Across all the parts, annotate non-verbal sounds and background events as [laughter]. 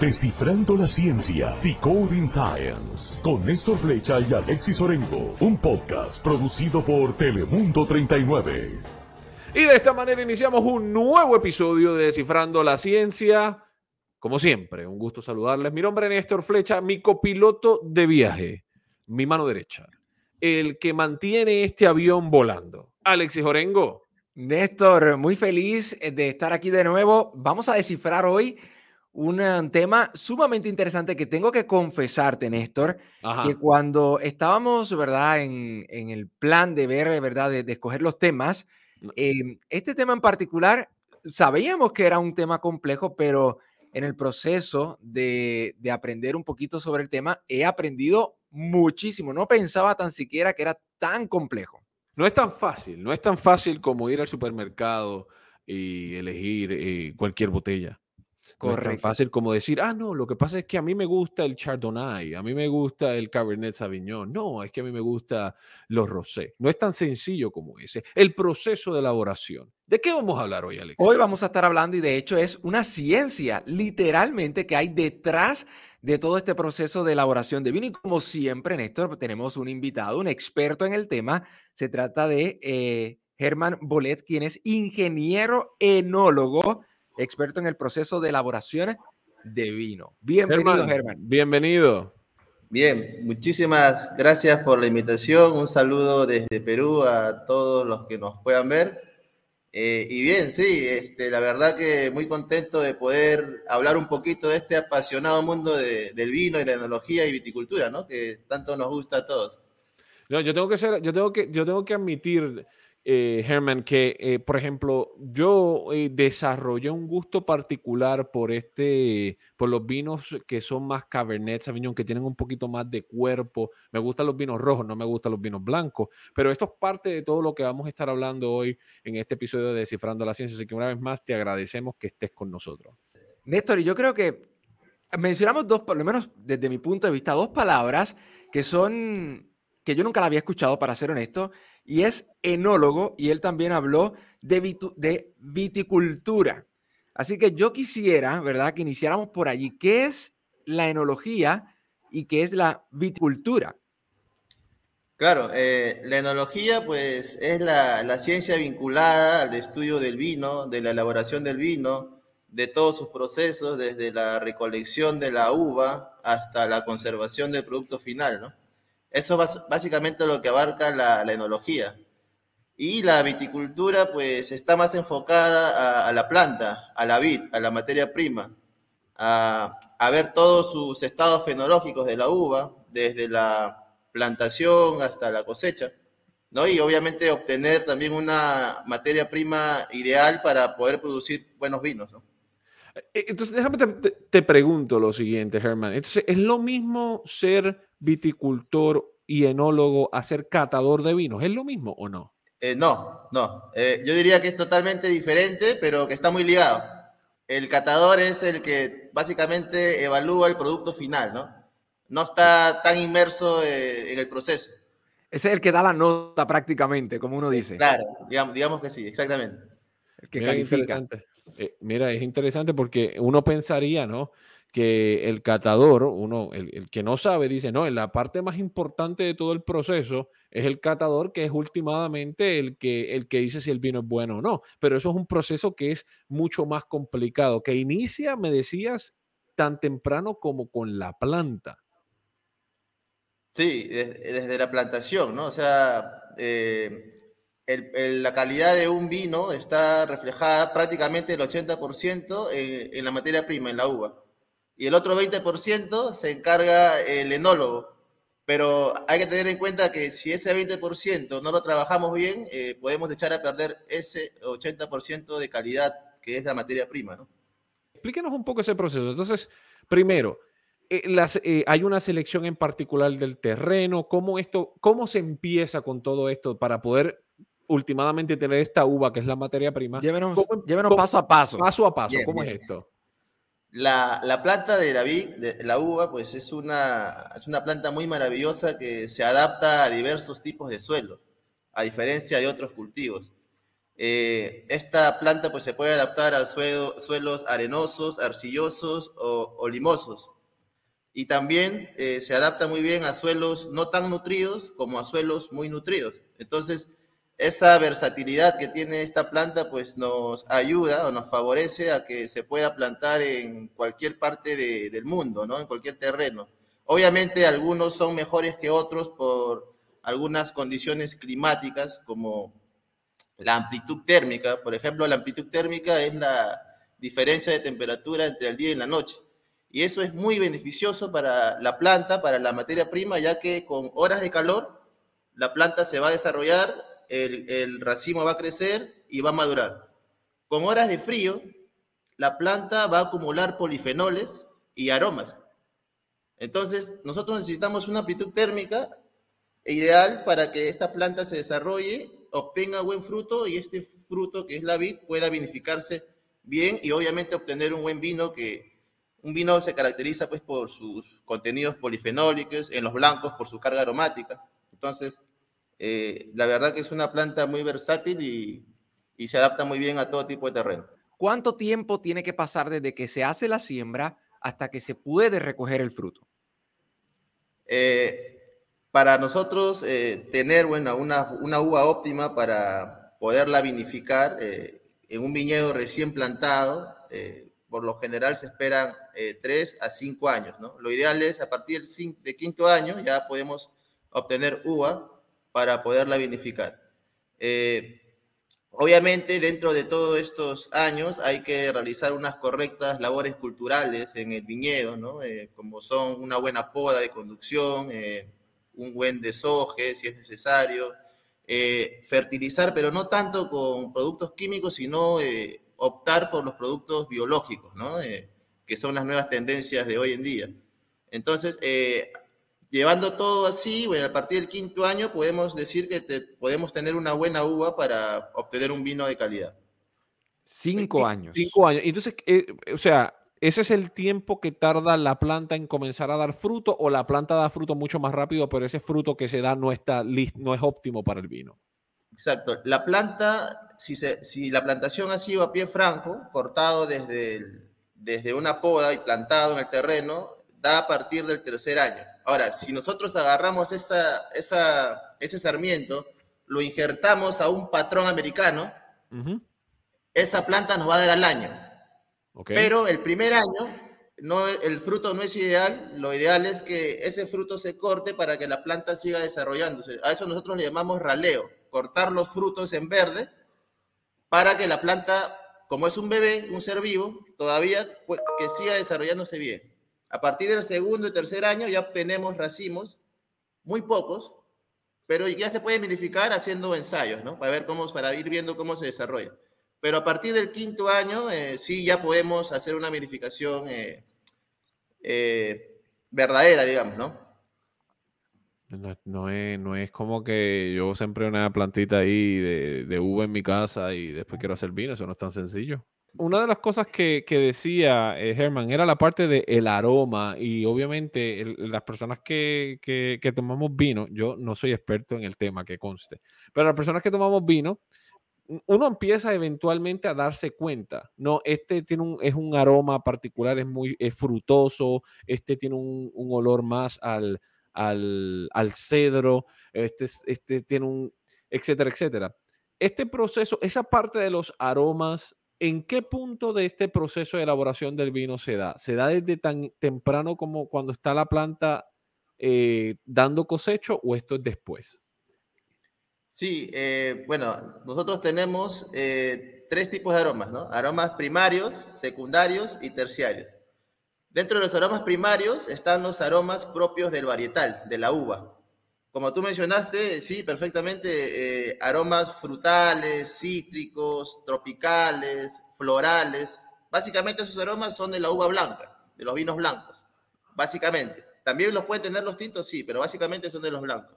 Descifrando la ciencia, Decoding Science, con Néstor Flecha y Alexis Orengo, un podcast producido por Telemundo 39. Y de esta manera iniciamos un nuevo episodio de Descifrando la Ciencia. Como siempre, un gusto saludarles. Mi nombre es Néstor Flecha, mi copiloto de viaje, mi mano derecha, el que mantiene este avión volando. Alexis Orengo. Néstor, muy feliz de estar aquí de nuevo. Vamos a descifrar hoy un tema sumamente interesante que tengo que confesarte, Néstor, que cuando estábamos, ¿verdad?, en, el plan de ver, ¿verdad?, de, escoger los temas, em, este tema en particular, sabíamos que era un tema complejo, pero en el proceso de, de aprender un poquito sobre el tema, he aprendido muchísimo. No pensaba tan siquiera que era tan complejo. No es tan fácil, no es tan fácil como ir al supermercado y elegir eh, cualquier botella. No es tan fácil como decir, ah, no, lo que pasa es que a mí me gusta el Chardonnay, a mí me gusta el Cabernet Sauvignon, no, es que a mí me gusta los rosé. No es tan sencillo como ese. El proceso de elaboración. ¿De qué vamos a hablar hoy, Alex? Hoy vamos a estar hablando y de hecho es una ciencia literalmente que hay detrás de todo este proceso de elaboración de vino. Y como siempre, Néstor, tenemos un invitado, un experto en el tema. Se trata de eh, Germán Bolet, quien es ingeniero enólogo experto en el proceso de elaboración de vino. Bienvenido, Germán. Bienvenido. Bien, muchísimas gracias por la invitación. Un saludo desde Perú a todos los que nos puedan ver. Eh, y bien, sí, este, la verdad que muy contento de poder hablar un poquito de este apasionado mundo del vino y la enología y viticultura, ¿no? Que tanto nos gusta a todos. No, yo tengo que ser, yo tengo que, yo tengo que admitir eh, Herman, que eh, por ejemplo, yo eh, desarrollé un gusto particular por este, por los vinos que son más Cabernet Sauvignon, que tienen un poquito más de cuerpo. Me gustan los vinos rojos, no me gustan los vinos blancos, pero esto es parte de todo lo que vamos a estar hablando hoy en este episodio de Descifrando la Ciencia. Así que una vez más te agradecemos que estés con nosotros. Néstor, y yo creo que mencionamos dos, por lo menos desde mi punto de vista, dos palabras que son que yo nunca la había escuchado, para ser honesto, y es enólogo y él también habló de, viticultura. Así que yo quisiera, ¿verdad?, que iniciáramos por allí. ¿Qué es la enología y qué es la viticultura? Claro, eh, la enología pues es la, la, ciencia vinculada al estudio del vino, de la elaboración del vino, de todos sus procesos, desde la recolección de la uva hasta la conservación del producto final, ¿no? Eso es básicamente lo que abarca la, enología. Y la viticultura, pues, está más enfocada a, la planta, a la vid, a la materia prima, a, ver todos sus estados fenológicos de la uva, desde la plantación hasta la cosecha, ¿no? Y obviamente obtener también una materia prima ideal para poder producir buenos vinos, ¿no? Eh, entonces, déjame te, te pregunto lo siguiente, Germán. Entonces, ¿es lo mismo ser viticultor y enólogo a ser catador de vinos. ¿Es lo mismo o no? Eh, no, no. Eh, yo diría que es totalmente diferente, pero que está muy ligado. El catador es el que básicamente evalúa el producto final, ¿no? No está tan inmerso eh, en el proceso. Ese es el que da la nota prácticamente, como uno dice. Claro, digamos, digamos que sí, exactamente. El que califica. mira, es interesante porque uno pensaría, ¿no? Que el catador, uno, el, que no sabe, dice, no, en la parte más importante de todo el proceso es el catador, que es últimamente el que, el que dice si el vino es bueno o no. Pero eso es un proceso que es mucho más complicado, que inicia, me decías, tan temprano como con la planta. Sí, desde, la plantación, ¿no? O sea, eh, la calidad de un vino está reflejada prácticamente el 80% en, en la materia prima, en la uva y el otro 20% se encarga el enólogo. Pero hay que tener en cuenta que si ese 20% no lo trabajamos bien, eh, podemos echar a perder ese 80% de calidad que es la materia prima, ¿no? Explíquenos un poco ese proceso. Entonces, primero, eh, eh, hay una selección en particular del terreno, ¿cómo, esto, ¿cómo se empieza con todo esto para poder últimamente tener esta uva que es la materia prima? Llévenos, paso a paso. Paso a paso, ¿cómo es esto? La, planta de la de la uva, pues es una, es una planta muy maravillosa que se adapta a diversos tipos de suelo, a diferencia de otros cultivos. Eh, esta planta pues, se puede adaptar a suelos arenosos, arcillosos o, limosos. Y también eh, se adapta muy bien a suelos no tan nutridos como a suelos muy nutridos. Entonces, esa versatilidad que tiene esta planta pues nos ayuda o nos favorece a que se pueda plantar en cualquier parte del mundo, ¿no? En cualquier terreno. Obviamente algunos son mejores que otros por algunas condiciones climáticas como la amplitud térmica, por ejemplo, la amplitud térmica es la diferencia de temperatura entre el día y la noche. Y eso es muy beneficioso para la planta, para la materia prima, ya que con horas de calor la planta se va a desarrollar, el, racimo va a crecer y va a madurar. Con horas de frío, la planta va a acumular polifenoles y aromas. Entonces, nosotros necesitamos una amplitud térmica ideal para que esta planta se desarrolle obtenga buen fruto y este fruto que es la vid pueda vinificarse bien y obviamente obtener un buen vino que un vino se caracteriza pues por sus contenidos polifenólicos, en los blancos por su carga aromática. Entonces, eh, la verdad que es una planta muy versátil y, y se adapta muy bien a todo tipo de terreno. ¿Cuánto tiempo tiene que pasar desde que se hace la siembra hasta que se puede recoger el fruto? Eh, para nosotros eh, tener bueno, una, una, uva óptima para poderla vinificar eh, en un viñedo recién plantado, por lo general se esperan tres a cinco años. ¿no? Lo ideal es a partir del quinto año ya podemos obtener uva para poderla vinificar. obviamente dentro de todos estos años hay que realizar unas correctas labores culturales en el viñedo, ¿no? como son una buena poda de conducción, un buen desoje si es necesario, eh, fertilizar, pero no tanto con productos químicos, sino eh, optar por los productos biológicos, ¿no? Eh, que son las nuevas tendencias de hoy en día. Entonces, llevando todo así, bueno, a partir del quinto año podemos decir que podemos tener una buena uva para obtener un vino de calidad. Cinco años. Cinco años. Entonces, o sea, ¿Ese es el tiempo que tarda la planta en comenzar a dar fruto o la planta da fruto mucho más rápido, pero ese fruto que se da no, está no es óptimo para el vino? Exacto. La planta, si, si la plantación ha sido a pie franco, cortado desde, desde una poda y plantado en el terreno, da a partir del tercer año. Ahora, si nosotros agarramos esa, esa, ese sarmiento, lo injertamos a un patrón americano, esa planta nos va a dar al año. Pero el primer año, no, el fruto no es ideal. Lo ideal es que ese fruto se corte para que la planta siga desarrollándose. A eso nosotros le llamamos raleo, cortar los frutos en verde para que la planta, como es un bebé, un ser vivo, todavía que siga desarrollándose bien. A partir del segundo y tercer año ya obtenemos racimos, muy pocos, pero ya se puede modificar haciendo ensayos, ¿no? Para ver cómo, para ir viendo cómo se desarrolla. Pero a partir del quinto año, eh, sí ya podemos hacer una verificación eh, eh, verdadera, digamos, ¿no? No, es, no es como que yo siempre una plantita ahí de, de, uva en mi casa y después quiero hacer vino, eso no es tan sencillo. Una de las cosas que, que decía Herman era la parte del aroma y obviamente las personas que, que, que tomamos vino, yo no soy experto en el tema que conste, pero las personas que tomamos vino, uno empieza eventualmente a darse cuenta, no, este tiene un, es un aroma particular, es muy frutoso, este tiene un, olor más al, al, cedro, este, este tiene un, etcétera, etcétera. Este proceso, esa parte de los aromas, ¿en qué punto de este proceso de elaboración del vino se da? ¿Se da desde tan temprano como cuando está la planta eh, dando cosecho o esto es después? Sí, eh, bueno, nosotros tenemos eh, tres tipos de aromas, ¿no? Aromas primarios, secundarios y terciarios. Dentro de los aromas primarios están los aromas propios del varietal, de la uva. Como tú mencionaste, sí, perfectamente, eh, aromas frutales, cítricos, tropicales, florales. Básicamente esos aromas son de la uva blanca, de los vinos blancos, básicamente. También los pueden tener los tintos, sí, pero básicamente son de los blancos.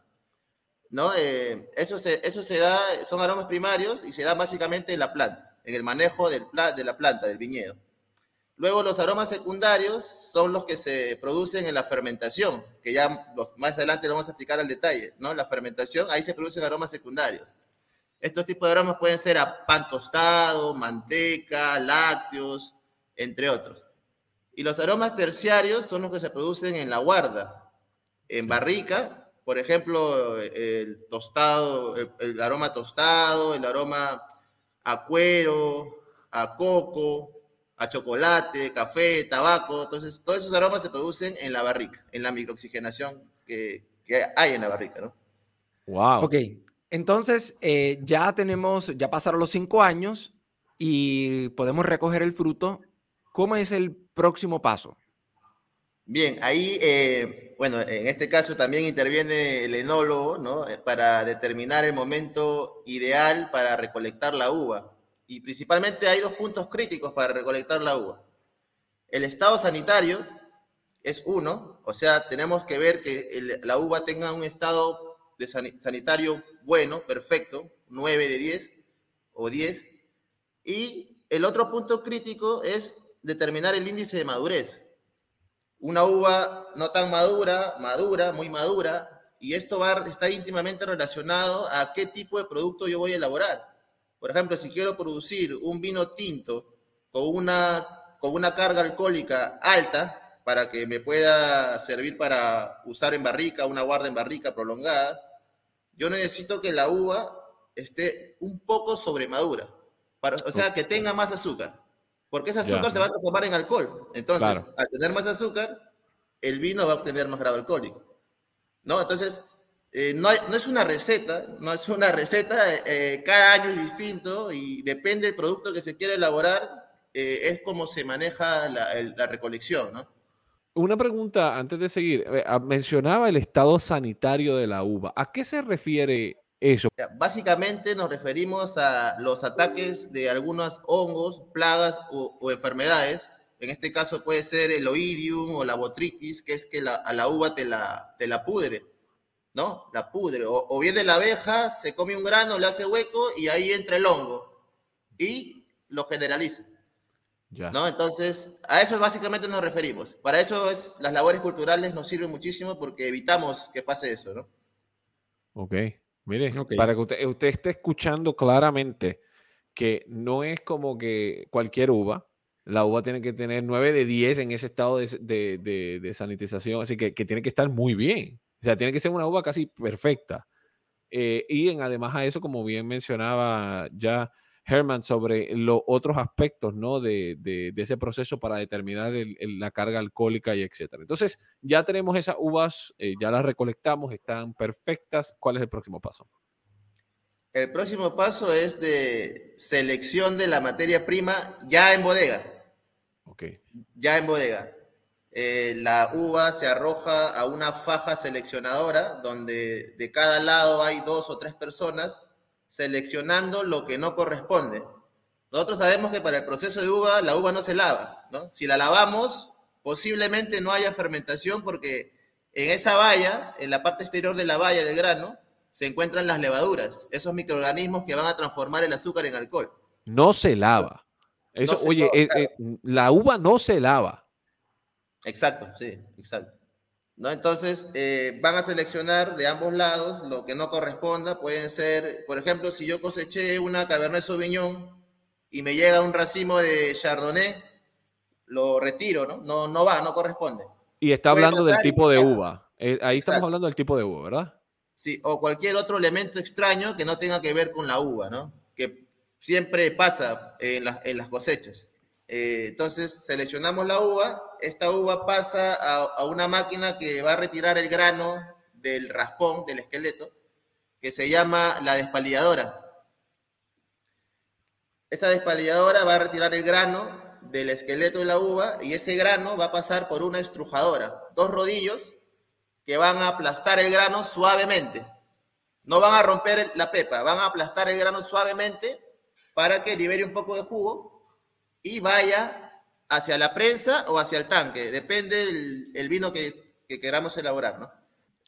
¿no? Eh, eso, se, da, son aromas primarios y se da básicamente en la planta, en el manejo de la planta, del viñedo. Luego los aromas secundarios son los que se producen en la fermentación, que ya los, más adelante lo vamos a explicar al detalle, ¿no? La fermentación, ahí se producen aromas secundarios. Estos tipos de aromas pueden ser a pan tostado, manteca, lácteos, entre otros. Y los aromas terciarios son los que se producen en la guarda, en barrica, por ejemplo, el tostado, el, aroma tostado, el aroma a cuero, a coco, a chocolate, café, tabaco. Entonces, todos esos aromas se producen en la barrica, en la microoxigenación que, que hay en la barrica, ¿no? Wow. Ok, entonces eh, ya tenemos, ya pasaron los cinco años y podemos recoger el fruto. ¿Cómo es el próximo paso? Bien, ahí, eh, bueno, en este caso también interviene el enólogo, ¿no? Eh, para determinar el momento ideal para recolectar la uva. Y principalmente hay dos puntos críticos para recolectar la uva. El estado sanitario es uno, o sea, tenemos que ver que la uva tenga un estado de sanitario bueno, perfecto, 9 de 10 o 10. Y el otro punto crítico es determinar el índice de madurez una uva no tan madura, madura, muy madura, y esto va, está íntimamente relacionado a qué tipo de producto yo voy a elaborar. Por ejemplo, si quiero producir un vino tinto con una, con una carga alcohólica alta, para que me pueda servir para usar en barrica, una guarda en barrica prolongada, yo necesito que la uva esté un poco sobremadura, para, o sea, que tenga más azúcar porque ese azúcar se va a transformar en alcohol. Entonces, al tener más azúcar, el vino va a obtener más grado alcohólico. ¿No? Entonces, eh, no, no, es una receta, no es una receta, eh, cada año es distinto y depende del producto que se quiera elaborar, eh, es como se maneja la, la recolección, ¿no? Una pregunta antes de seguir. Ah, mencionaba el estado sanitario de la uva. ¿A qué se refiere eso. Básicamente nos referimos a los ataques de algunos hongos, plagas o, enfermedades. En este caso puede ser el oidium o la botritis, que es que a la uva te la, te la pudre, ¿no? La pudre. O, o viene la abeja, se come un grano, le hace hueco y ahí entra el hongo y lo generaliza. Ya. ¿No? Entonces, a eso básicamente nos referimos. Para eso es, las labores culturales nos sirven muchísimo porque evitamos que pase eso, ¿no? Ok. Mire, para que usted, usted esté escuchando claramente que no es como que cualquier uva, la uva tiene que tener 9 de 10 en ese estado de, sanitización, así que, tiene que estar muy bien. O sea, tiene que ser una uva casi perfecta. Eh, y en, además a eso, como bien mencionaba ya Herman sobre los otros aspectos ¿no? de, ese proceso para determinar la carga alcohólica y etcétera. Entonces, ya tenemos esas uvas, eh, ya las recolectamos, están perfectas. ¿Cuál es el próximo paso? El próximo paso es de selección de la materia prima ya en bodega. Ok. Ya en bodega. Eh, la uva se arroja a una faja seleccionadora donde de cada lado hay dos o tres personas seleccionando lo que no corresponde. Nosotros sabemos que para el proceso de uva la uva no se lava, ¿no? Si la lavamos, posiblemente no haya fermentación porque en esa valla, en la parte exterior de la valla del grano, se encuentran las levaduras, esos microorganismos que van a transformar el azúcar en alcohol. No se lava. Eso, oye, eh, eh, la uva no se lava. Exacto, sí, exacto. ¿no? Entonces, eh, van a seleccionar de ambos lados lo que no corresponda. Pueden ser, por ejemplo, si yo coseché una Cabernet Sauvignon y me llega un racimo de Chardonnay, lo retiro, ¿no? No, no va, no corresponde. Y está hablando del tipo de uva. Eh, ahí estamos hablando del tipo de uva, ¿verdad? Sí, o cualquier otro elemento extraño que no tenga que ver con la uva, ¿no? Que siempre pasa en, en las cosechas. Eh, entonces seleccionamos la uva, esta uva pasa a, una máquina que va a retirar el grano del raspón, del esqueleto, que se llama la despalilladora. Esa despalilladora va a retirar el grano del esqueleto de la uva y ese grano va a pasar por una estrujadora, dos rodillos que van a aplastar el grano suavemente. No van a romper la pepa, van a aplastar el grano suavemente para que libere un poco de jugo y vaya hacia la prensa o hacia el tanque, depende del vino que, queramos elaborar, ¿no?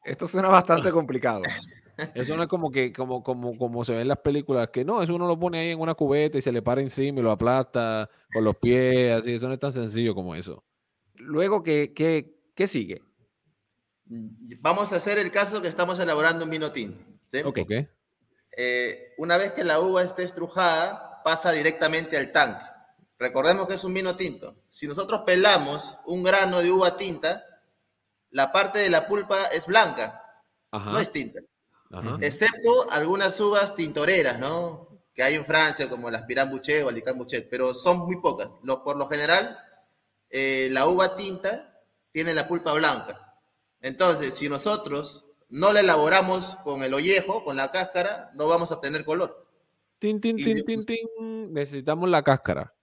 Esto suena bastante complicado. [laughs] Eso no es como que, como, como, como se ve en las películas, que no, eso uno lo pone ahí en una cubeta y se le para encima y lo aplasta con los pies, así, eso no es tan sencillo como eso. Luego, ¿qué, qué, sigue? Vamos a hacer el caso que estamos elaborando un vino tinto. ¿sí? Ok. eh, una vez que la uva esté estrujada, pasa directamente al tanque. Recordemos que es un vino tinto. Si nosotros pelamos un grano de uva tinta, la parte de la pulpa es blanca, no es tinta. Excepto algunas uvas tintoreras, ¿no? Que hay en Francia, como las Piran Boucher o Alicante Boucher, pero son muy pocas. por lo general, eh, la uva tinta tiene la pulpa blanca. Entonces, si nosotros no la elaboramos con el ollejo, con la cáscara, no vamos a obtener color. Tin, tin, tin, tin, tin. Necesitamos la cáscara.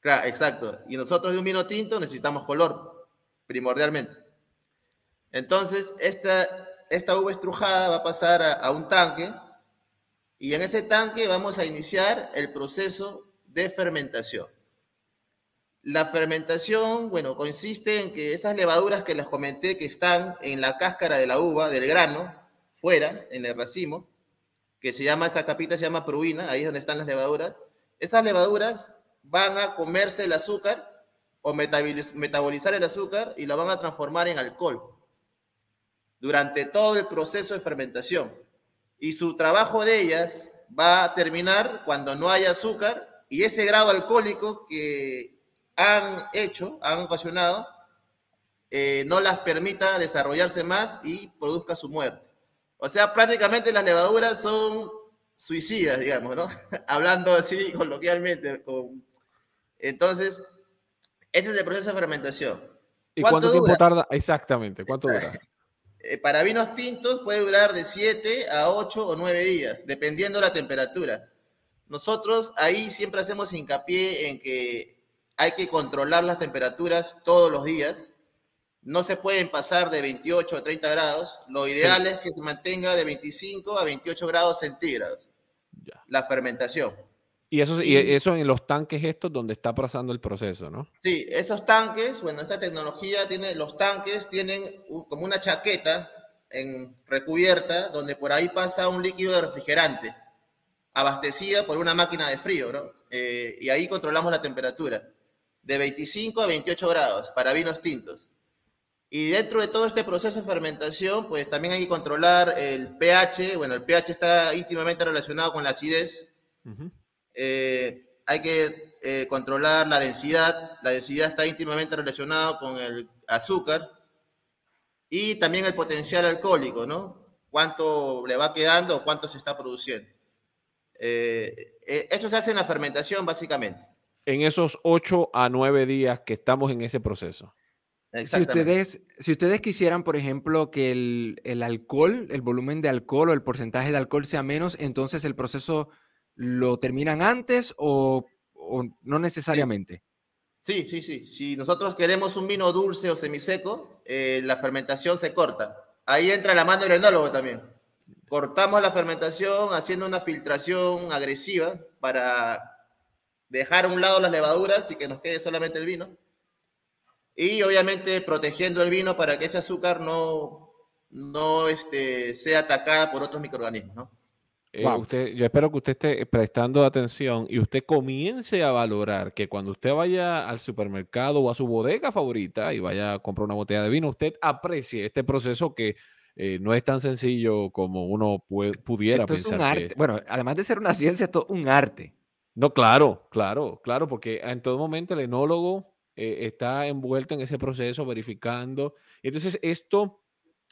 Claro, exacto. Y nosotros de un vino tinto necesitamos color, primordialmente. Entonces, esta, esta uva estrujada va a pasar a, un tanque y en ese tanque vamos a iniciar el proceso de fermentación. La fermentación, bueno, consiste en que esas levaduras que les comenté que están en la cáscara de la uva, del grano, fuera, en el racimo, que se llama, esa capita se llama pruina, ahí es donde están las levaduras, esas levaduras van a comerse el azúcar o metabolizar el azúcar y la van a transformar en alcohol durante todo el proceso de fermentación. Y su trabajo de ellas va a terminar cuando no haya azúcar y ese grado alcohólico que han hecho, han ocasionado, eh, no las permita desarrollarse más y produzca su muerte. O sea, prácticamente las levaduras son suicidas, digamos, ¿no? [laughs] Hablando así coloquialmente. Entonces, ese es el proceso de fermentación. ¿Y cuánto tiempo tarda? Exactamente, ¿cuánto dura? Eh, para vinos tintos puede durar de 7 a 8 o 9 días, dependiendo de la temperatura. Nosotros ahí siempre hacemos hincapié en que hay que controlar las temperaturas todos los días. No se pueden pasar de 28 a 30 grados. Lo ideal es que se mantenga de 25 a 28 grados centígrados. La fermentación. Y eso, y, eso en los tanques estos donde está pasando el proceso, ¿no? Sí, esos tanques, bueno, esta tecnología tiene, los tanques tienen como una chaqueta en recubierta donde por ahí pasa un líquido de refrigerante abastecida por una máquina de frío, ¿no? Eh, y ahí controlamos la temperatura de 25 a 28 grados para vinos tintos. Y dentro de todo este proceso de fermentación, pues también hay que controlar el pH. Bueno, el pH está íntimamente relacionado con la acidez. Eh, hay que eh, controlar la densidad. La densidad está íntimamente relacionada con el azúcar y también el potencial alcohólico, ¿no? Cuánto le va quedando o cuánto se está produciendo. Eh, eso se hace en la fermentación, básicamente. En esos 8 a 9 días que estamos en ese proceso. Si ustedes, si ustedes quisieran, por ejemplo, que el, el, alcohol, el volumen de alcohol o el porcentaje de alcohol sea menos, entonces el proceso lo terminan antes o, no necesariamente? Sí. sí, sí, Si nosotros queremos un vino dulce o semiseco, eh, la fermentación se corta. Ahí entra la mano del enólogo también. Cortamos la fermentación haciendo una filtración agresiva para dejar a un lado las levaduras y que nos quede solamente el vino. Y obviamente protegiendo el vino para que ese azúcar no, no este, sea atacada por otros microorganismos, ¿no? Eh, usted, yo espero que usted esté prestando atención y usted comience a valorar que cuando usted vaya al supermercado o a su bodega favorita y vaya a comprar una botella de vino, usted aprecie este proceso que eh, no es tan sencillo como uno pudiera esto pensar. Es un arte. Bueno, además de ser una ciencia, esto es un arte. No, claro, claro, claro, porque en todo momento el enólogo eh, está envuelto en ese proceso, verificando. Entonces, esto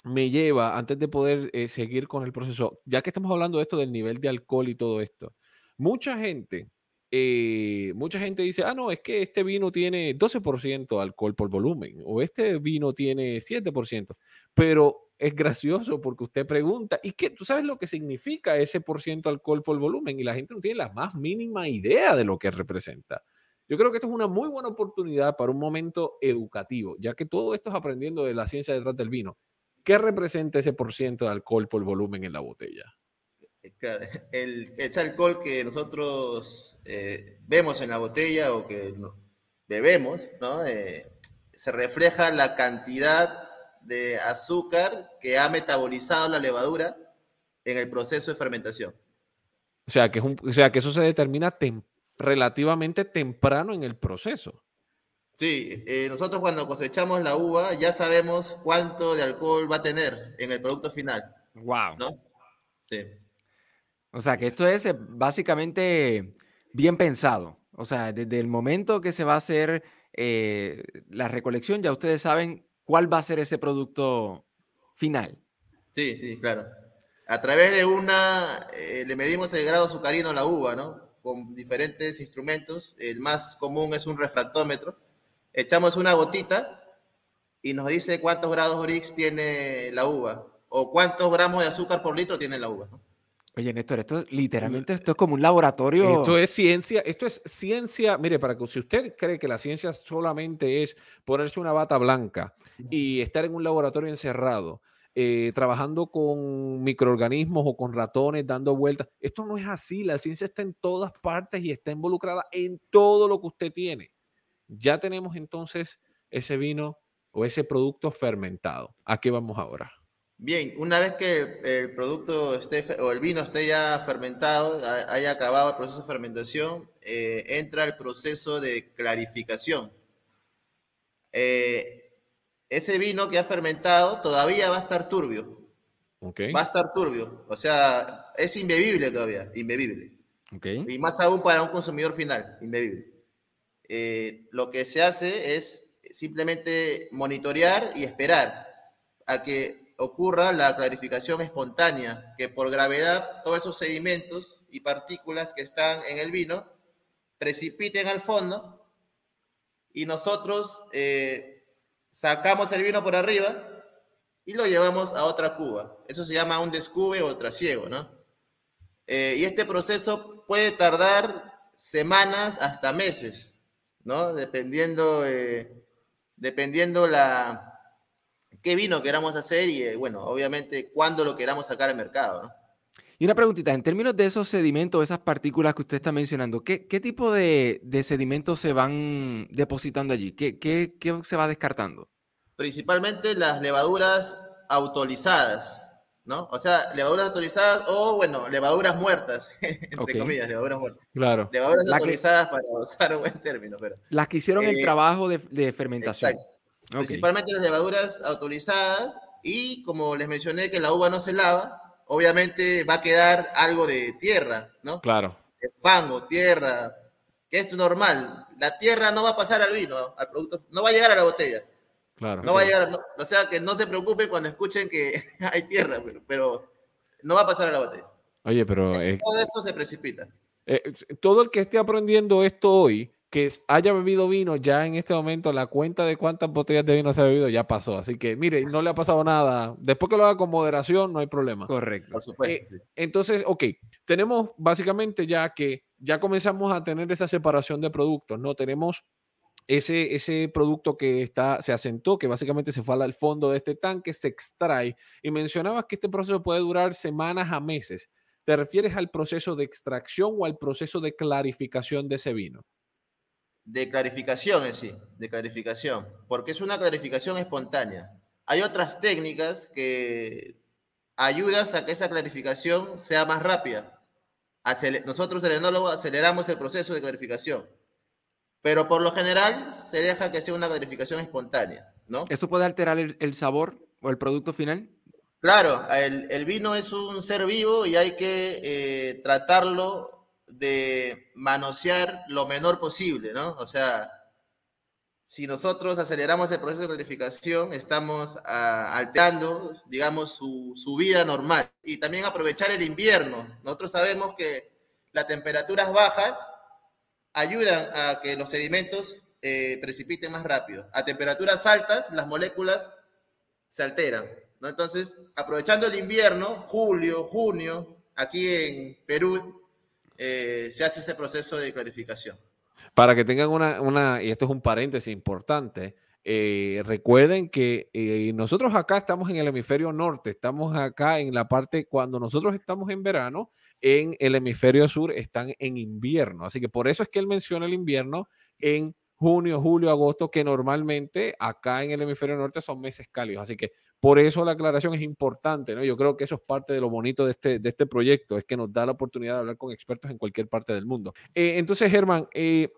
me lleva, antes de poder eh, seguir con el proceso, ya que estamos hablando de esto del nivel de alcohol y todo esto, mucha gente, eh, mucha gente dice, ah, no, es que este vino tiene 12% de alcohol por volumen o este vino tiene 7%, pero es gracioso porque usted pregunta, ¿y qué? ¿Tú sabes lo que significa ese por ciento alcohol por volumen? Y la gente no tiene la más mínima idea de lo que representa. Yo creo que esto es una muy buena oportunidad para un momento educativo, ya que todo esto es aprendiendo de la ciencia detrás del vino. ¿Qué representa ese por ciento de alcohol por volumen en la botella? [laughs] El, ese alcohol que nosotros eh, vemos en la botella o que bebemos, ¿no? Eh, se refleja la cantidad de azúcar que ha metabolizado la levadura en el proceso de fermentación. O sea, que, es un, o sea, que eso se determina relativamente temprano en el proceso. Sí, eh, nosotros cuando cosechamos la uva ya sabemos cuánto de alcohol va a tener en el producto final. Wow. ¿No? Sí. O sea, que esto es eh, básicamente bien pensado. O sea, desde el momento que se va a hacer eh, la recolección, ya ustedes saben cuál va a ser ese producto final. Sí, sí, claro. A través de una, eh, le medimos el grado azucarino a la uva, ¿no? Con diferentes instrumentos. El más común es un refractómetro. Echamos una gotita y nos dice cuántos grados Brix tiene la uva o cuántos gramos de azúcar por litro tiene la uva. ¿no? Oye, Néstor, esto literalmente esto es como un laboratorio. Esto es ciencia, esto es ciencia. Mire, para que si usted cree que la ciencia solamente es ponerse una bata blanca y estar en un laboratorio encerrado, eh, trabajando con microorganismos o con ratones, dando vueltas, esto no es así. La ciencia está en todas partes y está involucrada en todo lo que usted tiene. Ya tenemos entonces ese vino o ese producto fermentado. ¿A qué vamos ahora? Bien, una vez que el producto esté, o el vino esté ya fermentado, haya acabado el proceso de fermentación, eh, entra el proceso de clarificación. Eh, ese vino que ha fermentado todavía va a estar turbio. Okay. Va a estar turbio. O sea, es imbebible todavía, imbebible. Okay. Y más aún para un consumidor final, imbebible. Eh, lo que se hace es simplemente monitorear y esperar a que ocurra la clarificación espontánea, que por gravedad todos esos sedimentos y partículas que están en el vino precipiten al fondo y nosotros eh, sacamos el vino por arriba y lo llevamos a otra cuba. Eso se llama un descube o trasiego, ¿no? Eh, y este proceso puede tardar semanas hasta meses, ¿no? Dependiendo, eh, dependiendo la, qué vino queramos hacer y, eh, bueno, obviamente, cuándo lo queramos sacar al mercado, ¿no? Y una preguntita, en términos de esos sedimentos, esas partículas que usted está mencionando, ¿qué, tipo de, sedimentos se van depositando allí? ¿Qué, ¿Qué, se va descartando? Principalmente las levaduras autorizadas, ¿no? O sea, levaduras autorizadas o, bueno, levaduras muertas, [laughs] entre comillas, levaduras muertas. Claro. Levaduras autorizadas para usar un [laughs] buen término, pero... Las que hicieron el eh, trabajo de, de fermentación. Exacto. Principalmente las levaduras autorizadas y como les mencioné que la uva no se lava, obviamente va a quedar algo de tierra, ¿no? Claro. Fango, tierra, que es normal. La tierra no va a pasar al vino, al producto, no va a llegar a la botella. Claro. No va a llegar, o sea, que no se preocupen cuando escuchen que [laughs] hay tierra, pero, no va a pasar a la botella. Oye, pero... todo eso se precipita. Eh, todo el que esté aprendiendo esto hoy que haya bebido vino, ya en este momento la cuenta de cuántas botellas de vino se ha bebido ya pasó. Así que, mire, no le ha pasado nada. Después que lo haga con moderación, no hay problema. Correcto. Por supuesto. Eh, entonces, ok, tenemos básicamente ya que ya comenzamos a tener esa separación de productos, ¿no? Tenemos ese, ese producto que está, se asentó, que básicamente se fue al fondo de este tanque, se extrae. Y mencionabas que este proceso puede durar semanas a meses. ¿Te refieres al proceso de extracción o al proceso de clarificación de ese vino? de clarificación en sí, de clarificación, porque es una clarificación espontánea. Hay otras técnicas que ayudan a que esa clarificación sea más rápida. nosotros, el enólogo, aceleramos el proceso de clarificación, pero por lo general se deja que sea una clarificación espontánea, ¿no? ¿Eso puede alterar el, sabor o el producto final? Claro, el, vino es un ser vivo y hay que eh, tratarlo de manosear lo menor posible, ¿no? O sea, si nosotros aceleramos el proceso de clarificación, estamos ah, alterando, digamos, su, vida normal. Y también aprovechar el invierno. Nosotros sabemos que las temperaturas bajas ayudan a que los sedimentos eh, precipiten más rápido. A temperaturas altas, las moléculas se alteran. ¿no? Entonces, aprovechando el invierno, julio, junio, aquí en Perú, eh, se hace ese proceso de clarificación. Para que tengan una, y esto es un paréntesis importante, eh, recuerden que eh, nosotros acá estamos en el hemisferio norte, estamos acá en la parte, cuando nosotros estamos en verano, en el hemisferio sur están en invierno. Así que por eso es que él menciona el invierno en junio, julio, agosto, que normalmente acá en el hemisferio norte son meses cálidos. Así que por eso la aclaración es importante, ¿no? Yo creo que eso es parte de lo bonito de este, de este proyecto, es que nos da la oportunidad de hablar con expertos en cualquier parte del mundo. Eh, entonces, Germán, eh,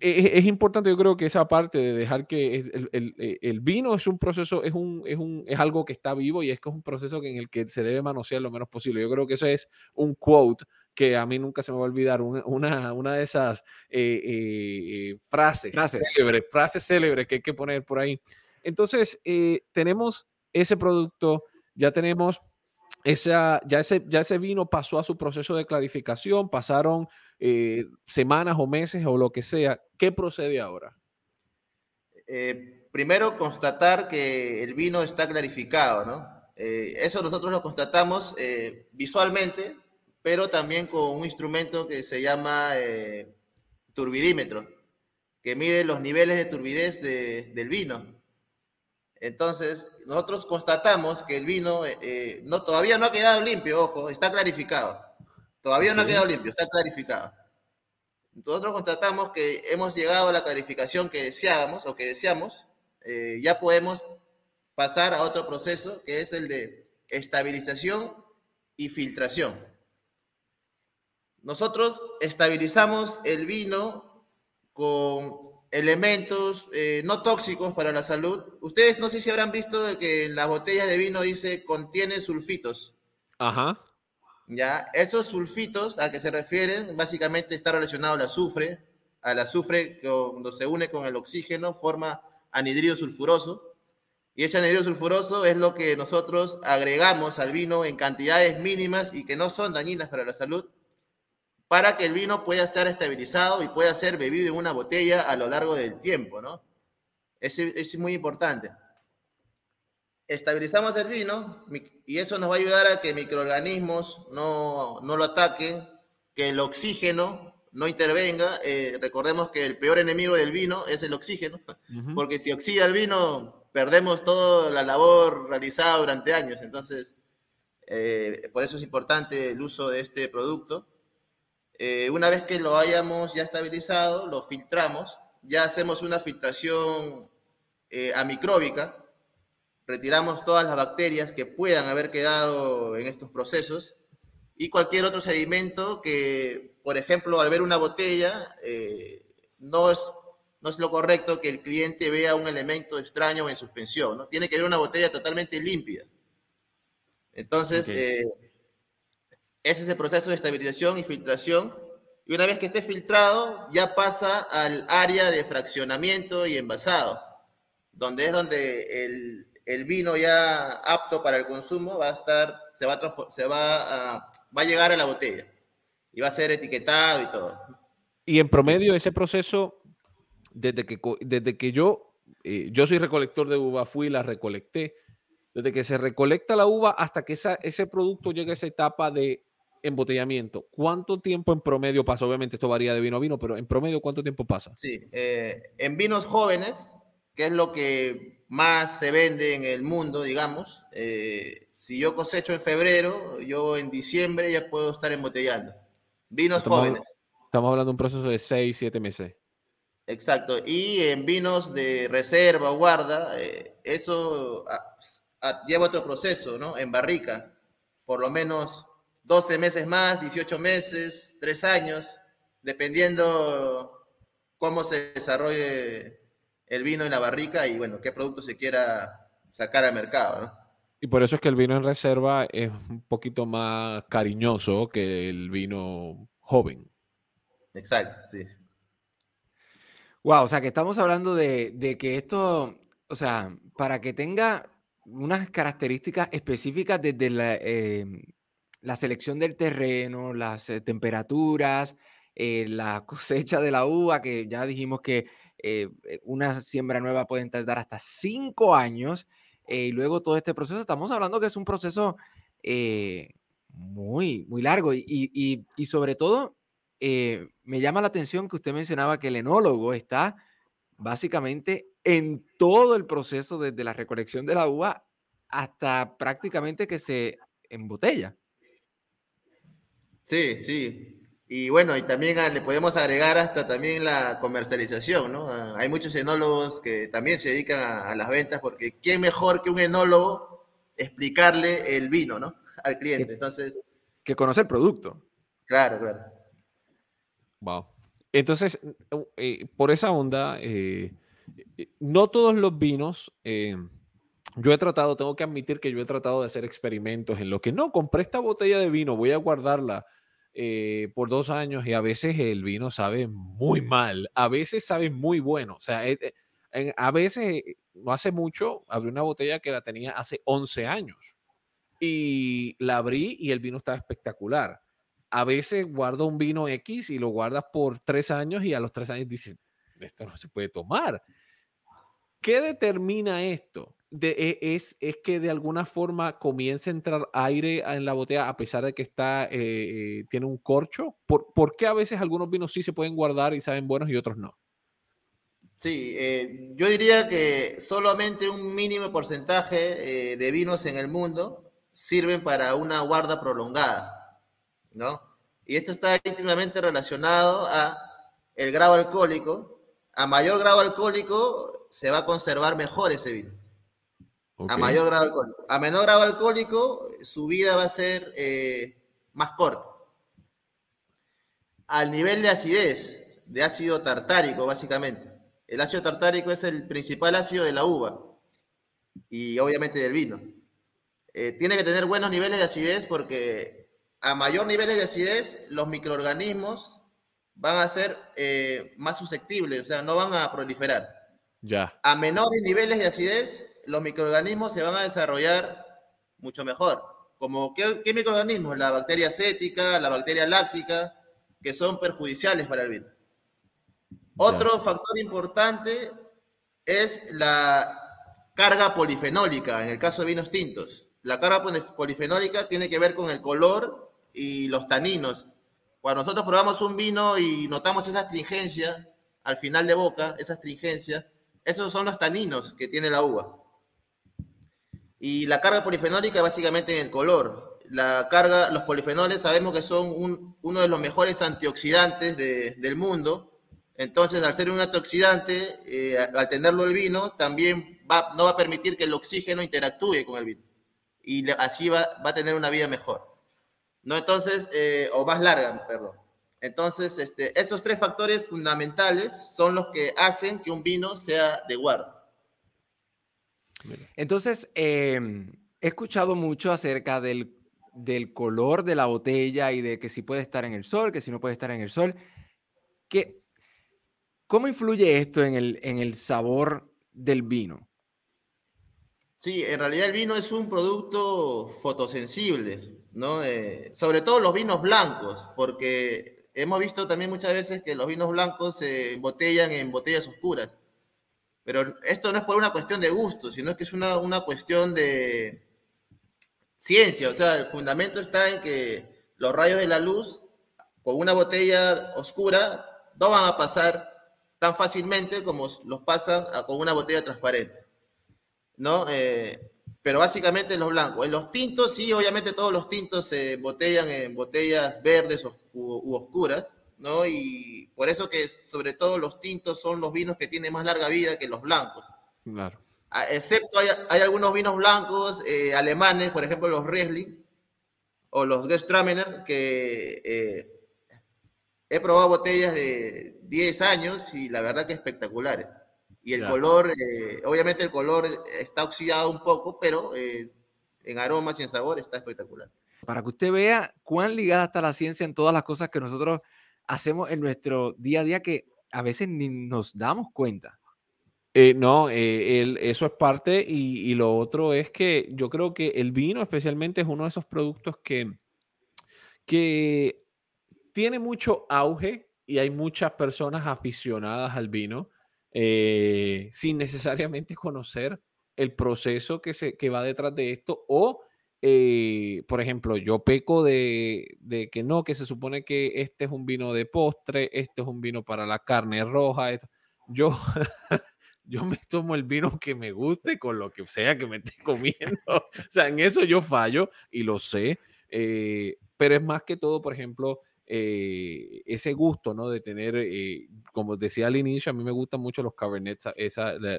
es, importante, yo creo que esa parte de dejar que el, el, vino es un proceso, es, un, es, un, es algo que está vivo y es que es un proceso en el que se debe manosear lo menos posible. Yo creo que eso es un quote que a mí nunca se me va a olvidar, una, una, de esas eh, eh, frases, frases. Célebres, frases célebres que hay que poner por ahí. Entonces, eh, tenemos ese producto, ya tenemos esa, ya, ese, ya ese vino pasó a su proceso de clarificación, pasaron eh, semanas o meses o lo que sea. ¿Qué procede ahora? Eh, primero, constatar que el vino está clarificado, ¿no? eso nosotros lo constatamos visualmente, pero también con un instrumento que se llama turbidímetro, que mide los niveles de turbidez del vino. Entonces, nosotros constatamos que el vino eh, eh, no, todavía no ha quedado limpio, ojo, está clarificado. Todavía no ha quedado limpio, está clarificado. Nosotros constatamos que hemos llegado a la clarificación que deseábamos o que deseamos. Eh, ya podemos pasar a otro proceso que es el de estabilización y filtración. Nosotros estabilizamos el vino con elementos eh, no tóxicos para la salud. Ustedes no sé si habrán visto que en las botellas de vino dice contiene sulfitos. Ajá. Ya, esos sulfitos a que se refieren, básicamente está relacionado al azufre. Al azufre, cuando se une con el oxígeno, forma anhidrido sulfuroso. Y ese anhidrido sulfuroso es lo que nosotros agregamos al vino en cantidades mínimas y que no son dañinas para la salud para que el vino pueda estar estabilizado y pueda ser bebido en una botella a lo largo del tiempo, ¿no? Es, es muy importante. Estabilizamos el vino y eso nos va a ayudar a que microorganismos no, no lo ataquen, que el oxígeno no intervenga. Eh, recordemos que el peor enemigo del vino es el oxígeno, porque si oxida el vino, perdemos toda la labor realizada durante años. Entonces, eh, por eso es importante el uso de este producto. Eh, una vez que lo hayamos ya estabilizado, lo filtramos, ya hacemos una filtración eh, amicróbica, retiramos todas las bacterias que puedan haber quedado en estos procesos y cualquier otro sedimento que, por ejemplo, al ver una botella, eh, no, es, no es lo correcto que el cliente vea un elemento extraño en suspensión, ¿no? Tiene que ver una botella totalmente limpia. Entonces, ese es el proceso de estabilización y filtración. Y una vez que esté filtrado, ya pasa al área de fraccionamiento y envasado, donde es donde el, el vino ya apto para el consumo va a estar, se va se va va a llegar a la botella y va a ser etiquetado y todo. Y en promedio ese proceso, desde que, desde que yo, eh, yo soy recolector de uva, fui y la recolecté, desde que se recolecta la uva hasta que ese producto llegue a esa etapa de embotellamiento, ¿cuánto tiempo en promedio pasa? Obviamente esto varía de vino a vino, pero en promedio, ¿cuánto tiempo pasa? Sí, eh, en vinos jóvenes, que es lo que más se vende en el mundo, digamos, eh, si yo cosecho en febrero, yo en diciembre ya puedo estar embotellando. Vinos jóvenes. Estamos hablando de un proceso de 6, 7 meses. Exacto. Y en vinos de reserva guarda, eh, eso ah, ah, lleva otro proceso, ¿no? En barrica, por lo menos 12 meses más, 18 meses, 3 años, dependiendo cómo se desarrolle el vino en la barrica y bueno, qué producto se quiera sacar al mercado, Y por eso es que el vino en reserva es un poquito más cariñoso que el vino joven. Exacto, sí. Wow, o sea que estamos hablando de, que esto, o sea, para que tenga unas características específicas desde la, eh, la selección del terreno, las eh, temperaturas, eh, la [laughs] cosecha de la uva, que ya dijimos que eh, una siembra nueva puede tardar hasta cinco años, y luego todo este proceso, estamos hablando que es un proceso muy, muy largo y, sobre todo me llama la atención que usted mencionaba que el enólogo está básicamente en todo el proceso desde la recolección de la uva hasta prácticamente que se embotella. Sí, sí. Y bueno, y también le podemos agregar hasta también la comercialización, ¿no? Ah, hay muchos enólogos que también se dedican a, las ventas porque ¿quién mejor que un enólogo explicarle el vino, ¿no? [laughs] Al cliente. Entonces... Que conoce el producto. Claro, claro. Wow. entonces, por esa onda, no todos los vinos yo he tratado, tengo que admitir que yo he tratado de hacer experimentos en lo que no, compré esta botella de vino, voy a guardarla eh, por dos años y a veces el vino sabe muy mal, a veces sabe muy bueno. O sea, eh, eh, a veces, no hace mucho, abrí una botella que la tenía hace 11 años y la abrí y el vino estaba espectacular. A veces guardo un vino X y lo guardas por tres años y a los tres años dices, esto no se puede tomar. ¿Qué determina esto? E, es, que de alguna forma comience a entrar aire en la botella a pesar de que está, eh, eh, tiene un corcho? ¿Por, ¿Por, qué a veces algunos vinos sí se pueden guardar y saben buenos y otros no? Sí, eh, yo diría que solamente un mínimo porcentaje de vinos en el mundo sirven para una guarda prolongada, ¿no? Y esto está íntimamente relacionado a el grado alcohólico. A mayor grado alcohólico se va a conservar mejor ese vino. A mayor grado alcohólico. A menor grado alcohólico, su vida va a ser eh, más corta. Al nivel de acidez, de ácido tartárico, básicamente. El ácido tartárico es el principal ácido de la uva y obviamente del vino. Eh, tiene que tener buenos niveles de acidez porque a mayor niveles de acidez, los microorganismos van a ser eh, más susceptibles, o sea, no van a proliferar. Ya. A menores niveles de acidez, los microorganismos se van a desarrollar mucho mejor. Como, ¿qué, microorganismos? La bacteria acética, la bacteria láctica, que son perjudiciales para el vino. Otro factor importante es la carga polifenólica, en el caso de vinos tintos. La carga polifenólica tiene que ver con el color y los taninos. Cuando nosotros probamos un vino y notamos esa astringencia al final de boca, esa astringencia, esos son los taninos que tiene la uva. Y la carga polifenólica básicamente en el color. La carga, los polifenoles sabemos que son uno de los mejores antioxidantes del mundo. Entonces, al ser un antioxidante, eh, al tenerlo el vino, también va, no va a permitir que el oxígeno interactúe con el vino. Y así va, a tener una vida mejor. ¿No? Entonces, eh, o más larga, perdón. Entonces, este, estos tres factores fundamentales son los que hacen que un vino sea de guarda. Entonces, em, he escuchado mucho acerca del, color de la botella y de que si puede estar en el sol, que si no puede estar en el sol. ¿Qué, ¿Cómo influye esto en el, en el sabor del vino? Sí, en realidad el vino es un producto fotosensible, ¿no? Eh, sobre todo los vinos blancos, porque hemos visto también muchas veces que los vinos blancos se embotellan en botellas oscuras. Pero esto no es por una cuestión de gusto, sino que es una, una cuestión de ciencia. O sea, el fundamento está en que los rayos de la luz con una botella oscura no van a pasar tan fácilmente como los pasan con una botella transparente. ¿No? Eh, pero básicamente los blancos. En los tintos, sí, obviamente todos los tintos se botellan en botellas verdes u oscuras, ¿no? Y por eso que sobre todo los tintos son los vinos que tienen más larga vida que los blancos. Claro. Excepto hay, algunos vinos blancos eh, alemanes, por ejemplo los Riesling o los Gestramener, que eh, he probado botellas de 10 años y la verdad que espectaculares. Y el color, eh, obviamente el color está oxidado un poco, pero en aromas y en sabor está espectacular. Para que usted vea cuán ligada está la ciencia en todas las cosas que nosotros hacemos en nuestro día a día que a veces ni nos damos cuenta. Eh, no, eh, eso es parte y, lo otro es que yo creo que el vino especialmente es uno de esos productos que, que tiene mucho auge y hay muchas personas aficionadas al vino eh, sin necesariamente conocer el proceso que, se, que va detrás de esto o eh, por ejemplo, yo peco de, que no, que se supone que este es un vino de postre, este es un vino para la carne roja. Yo, [laughs] yo me tomo el vino que me guste con lo que sea que me esté [laughs] comiendo. o sea, en eso yo fallo y lo sé. Eh, pero es más que todo, por ejemplo, eh, ese gusto, ¿no? De tener, eh, como decía al inicio, a mí me gustan mucho los Cabernet,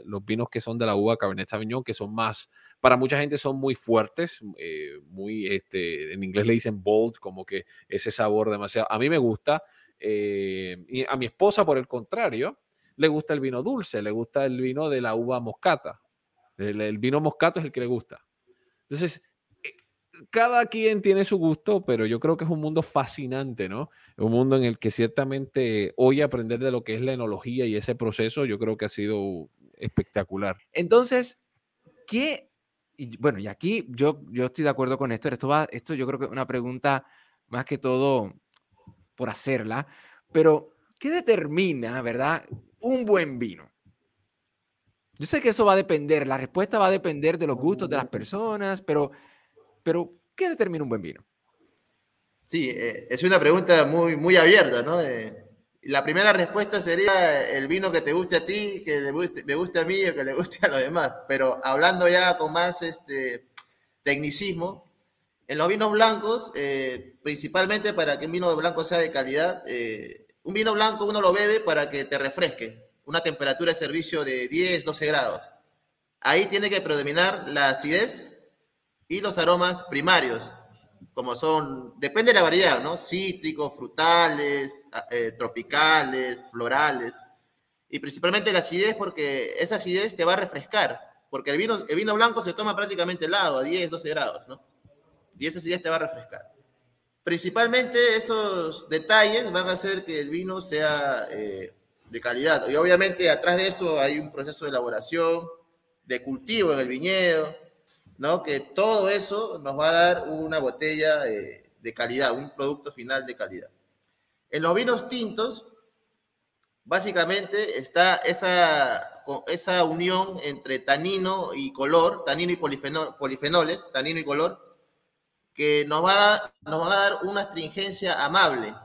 los vinos que son de la uva Cabernet Sauvignon, que son más, para mucha gente son muy fuertes, eh, muy, este, en inglés le dicen bold, como que ese sabor demasiado, a mí me gusta, y a mi esposa, por el contrario, le gusta el vino dulce, le gusta el vino de la uva moscata. El, vino moscato es el que le gusta. Entonces, cada quien tiene su gusto, pero yo creo que es un mundo fascinante, ¿no? Un mundo en el que ciertamente hoy aprender de lo que es la enología y ese proceso, yo creo que ha sido espectacular. Entonces, ¿qué? bueno, y aquí yo, yo estoy de acuerdo con esto. Esto, va, esto yo creo que es una pregunta más que todo por hacerla, pero ¿qué determina, verdad, un buen vino? Yo sé que eso va a depender, la respuesta va a depender de los gustos de las personas, pero, pero ¿qué determina un buen vino? Sí, eh, es una pregunta muy, muy abierta, ¿no? la primera respuesta sería el vino que te guste a ti, que le guste, me guste a mí o que le guste a los demás. Pero hablando ya con más este, tecnicismo, en los vinos blancos, eh, principalmente para que un vino blanco sea de calidad, eh, un vino blanco uno lo bebe para que te refresque, una temperatura de servicio de 10, 12 grados. Ahí tiene que predominar la acidez y los aromas primarios, como son, depende de la variedad, ¿no? Cítricos, frutales, eh, tropicales, florales. Y principalmente la acidez, porque esa acidez te va a refrescar, porque el vino, el vino blanco se toma prácticamente helado, a 10, 12 grados, ¿no? Y esa acidez te va a refrescar. Principalmente esos detalles van a hacer que el vino sea eh, de calidad. Y obviamente atrás de eso hay un proceso de elaboración, de cultivo en el viñedo, ¿no? Que todo eso nos va a dar una botella eh, de calidad, un producto final de calidad. En los vinos tintos, básicamente está esa, esa unión entre tanino y color, tanino y polifenoles, tanino y color, que nos va, a nos va a dar una astringencia amable.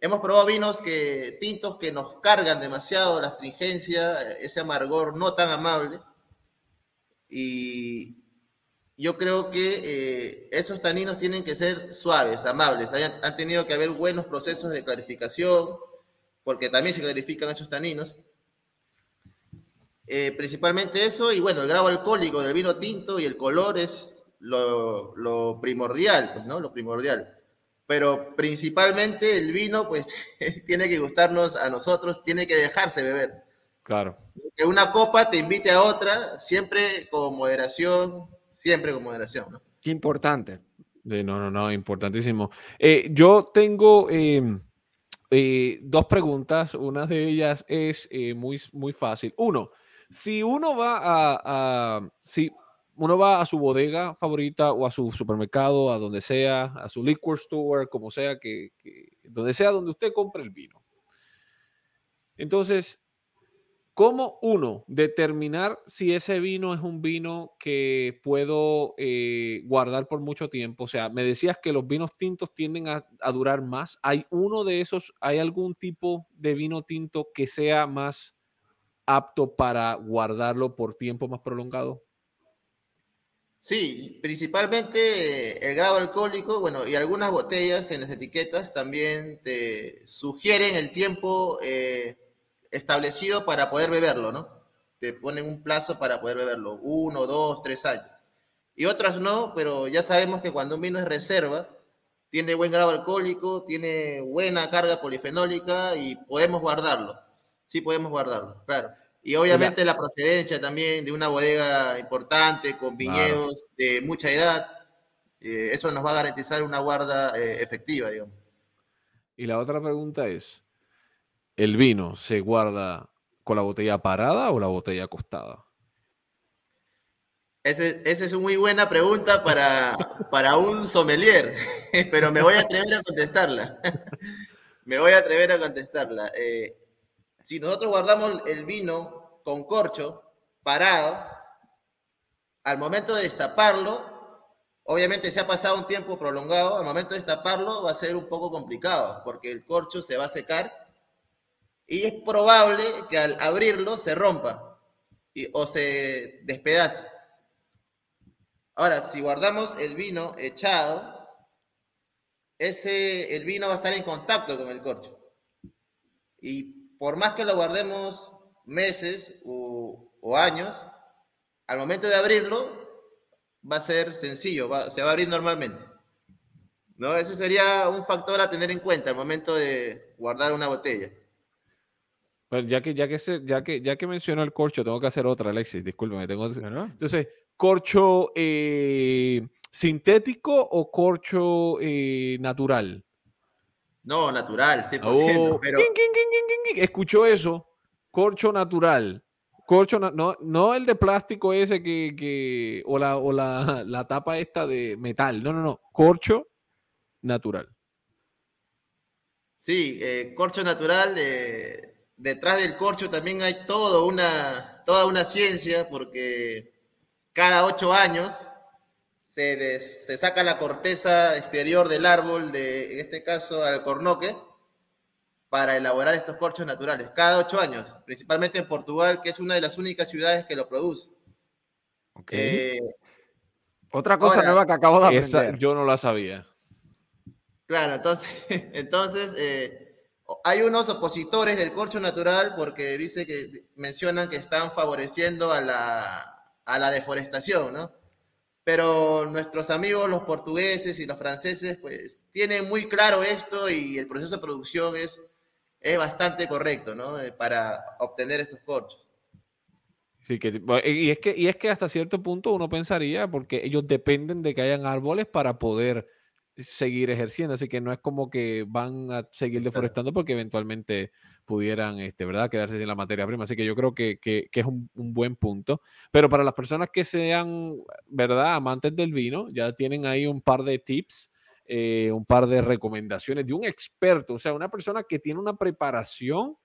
Hemos probado vinos que, tintos que nos cargan demasiado la astringencia, ese amargor no tan amable y yo creo que eh, esos taninos tienen que ser suaves, amables. han tenido que haber buenos procesos de clarificación, porque también se clarifican esos taninos. Eh, principalmente eso, y bueno, el grado alcohólico del vino tinto y el color es lo, primordial, pues, ¿no? Lo primordial. Pero principalmente el vino, pues, [laughs] tiene que gustarnos a nosotros, tiene que dejarse beber. Claro. Que una copa te invite a otra, siempre con moderación, siempre con moderación, ¿no? Importante. no, no, no, importantísimo. Eh, yo tengo em, eh, dos preguntas. Una de ellas es eh, muy, muy fácil. Uno, si uno va a, si uno va a su bodega favorita o a su supermercado, a donde sea, a su liquor store, como sea, que donde sea donde usted compre el vino. Entonces, ¿Cómo uno determinar si ese vino es un vino que puedo eh, guardar por mucho tiempo? O sea, me decías que los vinos tintos tienden a, durar más. ¿Hay uno de esos, hay algún tipo de vino tinto que sea más apto para guardarlo por tiempo más prolongado? Sí, principalmente el grado alcohólico, bueno, y algunas botellas en las etiquetas también te sugieren el tiempo. Eh, establecido para poder beberlo, ¿no? Te ponen un plazo para poder beberlo, uno, dos, tres años. Y otras no, pero ya sabemos que cuando un vino es reserva, tiene buen grado alcohólico, tiene buena carga polifenólica y podemos guardarlo. Sí podemos guardarlo, claro. Y obviamente la procedencia también de una bodega importante con viñedos de mucha edad, eh, eso nos va a garantizar una guarda eh, efectiva, digamos. Y la otra pregunta es, ¿El vino se guarda con la botella parada o la botella acostada? Esa es una muy buena pregunta para, para un sommelier, [laughs] pero me voy a atrever a contestarla. [laughs] me voy a atrever a contestarla. Eh, si nosotros guardamos el vino con corcho, parado, al momento de destaparlo, obviamente se ha pasado un tiempo prolongado, al momento de destaparlo va a ser un poco complicado, porque el corcho se va a secar y es probable que al abrirlo se rompa o se despedace. Ahora, si guardamos el vino echado, ese, el vino va a estar en contacto con el corcho. Y por más que lo guardemos meses o, años, al momento de abrirlo va a ser sencillo, se va a abrir normalmente. ¿no? Ese sería un factor a tener en cuenta al momento de guardar una botella. Bueno, ya que, ya que, ya que, ya que mencionó el corcho, tengo que hacer otra, Alexis, discúlpeme. Tengo... Entonces, corcho eh, sintético o corcho eh, natural? No, natural, 100%. pero... Escuchó eso, corcho natural. Corcho, no, no el de plástico ese que, que o, la, o la, [laughs] la tapa esta de metal, no, no, no, corcho natural. Sí, eh, corcho natural, eh, detrás del corcho también hay todo una, toda una ciencia porque cada ocho años se, se, saca la corteza exterior del árbol, de, en este caso al cornoque, para elaborar estos corchos naturales. Cada ocho años, principalmente en Portugal, que es una de las únicas ciudades que lo produce. Eh, Otra cosa nueva que acabo de aprender. yo no la sabía. Claro, entonces, [laughs] entonces eh, hay unos opositores del corcho natural porque dice que mencionan que están favoreciendo a la, a la deforestación, ¿no? pero nuestros amigos los portugueses y los franceses pues tienen muy claro esto y el proceso de producción es, es bastante correcto, ¿no? Eh, para obtener estos corchos. Sí, que, y, es que, y es que hasta cierto punto uno pensaría, porque ellos dependen de que hayan árboles para poder seguir ejerciendo, así que no es como que van a seguir deforestando porque eventualmente pudieran, este, ¿verdad?, quedarse sin la materia prima. Así que yo creo que, es un, buen punto. Pero para las personas que sean, ¿verdad?, amantes del vino, ya tienen ahí un par de tips, eh, un par de recomendaciones de un experto, o sea, una persona que tiene una preparación.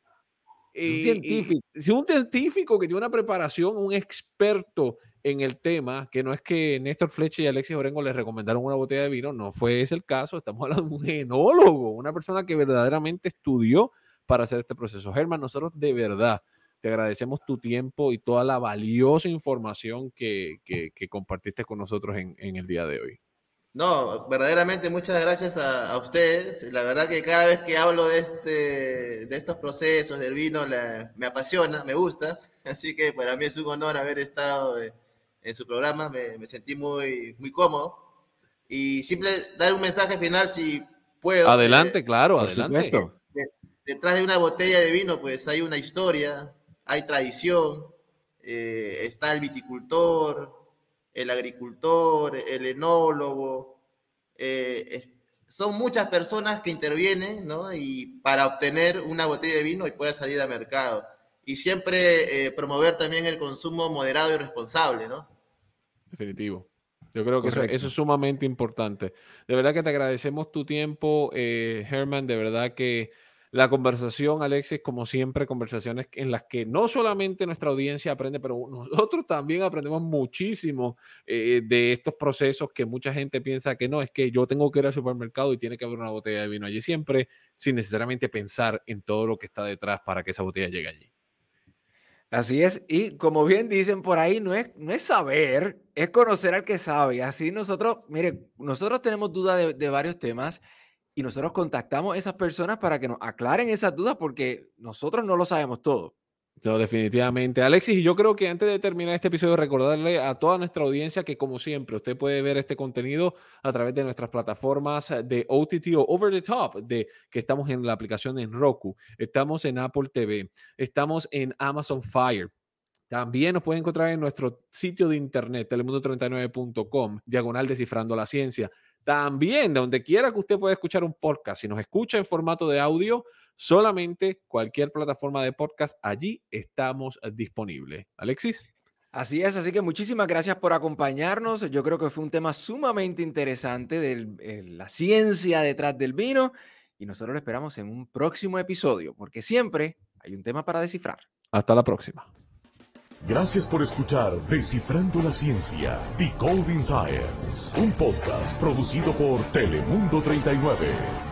un científico. un científico que tiene una preparación, un experto en el tema, que no es que Néstor Flecha y Alexis Orengo les recomendaron una botella de vino, no fue ese el caso, estamos [laughs] hablando de un enólogo, una persona que verdaderamente estudió para hacer este proceso. Germán, nosotros de verdad te agradecemos tu tiempo y toda la valiosa información que, compartiste con nosotros en, el día de hoy. No, verdaderamente muchas gracias a, ustedes. La verdad que cada vez que hablo de, este, de estos procesos del vino me apasiona, me gusta. [laughs] Así que para mí es un honor haber estado en su programa. Me, sentí muy, muy cómodo. Y simple dar un mensaje final si puedo. Adelante, claro, adelante detrás de una botella de vino, pues hay una historia, hay tradición, eh, está el viticultor, el agricultor, el enólogo, eh, son muchas personas que intervienen, ¿no? Y para obtener una botella de vino y pueda salir al mercado. Y siempre eh, promover también el consumo moderado y responsable, ¿no? Definitivo. Yo creo que eso, es sumamente importante. De verdad que te agradecemos tu tiempo, Herman. De verdad que la conversación, Alexis, como siempre, conversaciones en las que no solamente nuestra audiencia aprende, pero nosotros también aprendemos muchísimo eh, de estos procesos que mucha gente piensa que no, es que yo tengo que ir al supermercado y tiene que haber una botella de vino allí siempre, sin necesariamente pensar en todo lo que está detrás para que esa botella llegue allí. Así es, y como bien dicen por ahí, no es, no es saber, es conocer al que sabe. Así nosotros, mire, nosotros tenemos dudas de, de varios temas y nosotros contactamos a esas personas para que nos aclaren esas dudas porque nosotros no lo sabemos todo. No, definitivamente. Alexis, y yo creo que antes de terminar este episodio, recordarle a toda nuestra audiencia que, como siempre, usted puede ver este contenido a través de nuestras plataformas de OTT o Over the Top, de, que estamos en la aplicación en Roku, estamos en Apple TV, estamos en Amazon Fire. También nos puede encontrar en nuestro sitio de internet, telemundo39.com, diagonal descifrando la ciencia. También, donde quiera que usted pueda escuchar un podcast, si nos escucha en formato de audio, solamente cualquier plataforma de podcast, allí estamos disponibles. Alexis. Así es, así que muchísimas gracias por acompañarnos. Yo creo que fue un tema sumamente interesante de la ciencia detrás del vino y nosotros lo esperamos en un próximo episodio, porque siempre hay un tema para descifrar. Hasta la próxima. Gracias por escuchar Descifrando la Ciencia, Decoding Science, un podcast producido por Telemundo 39.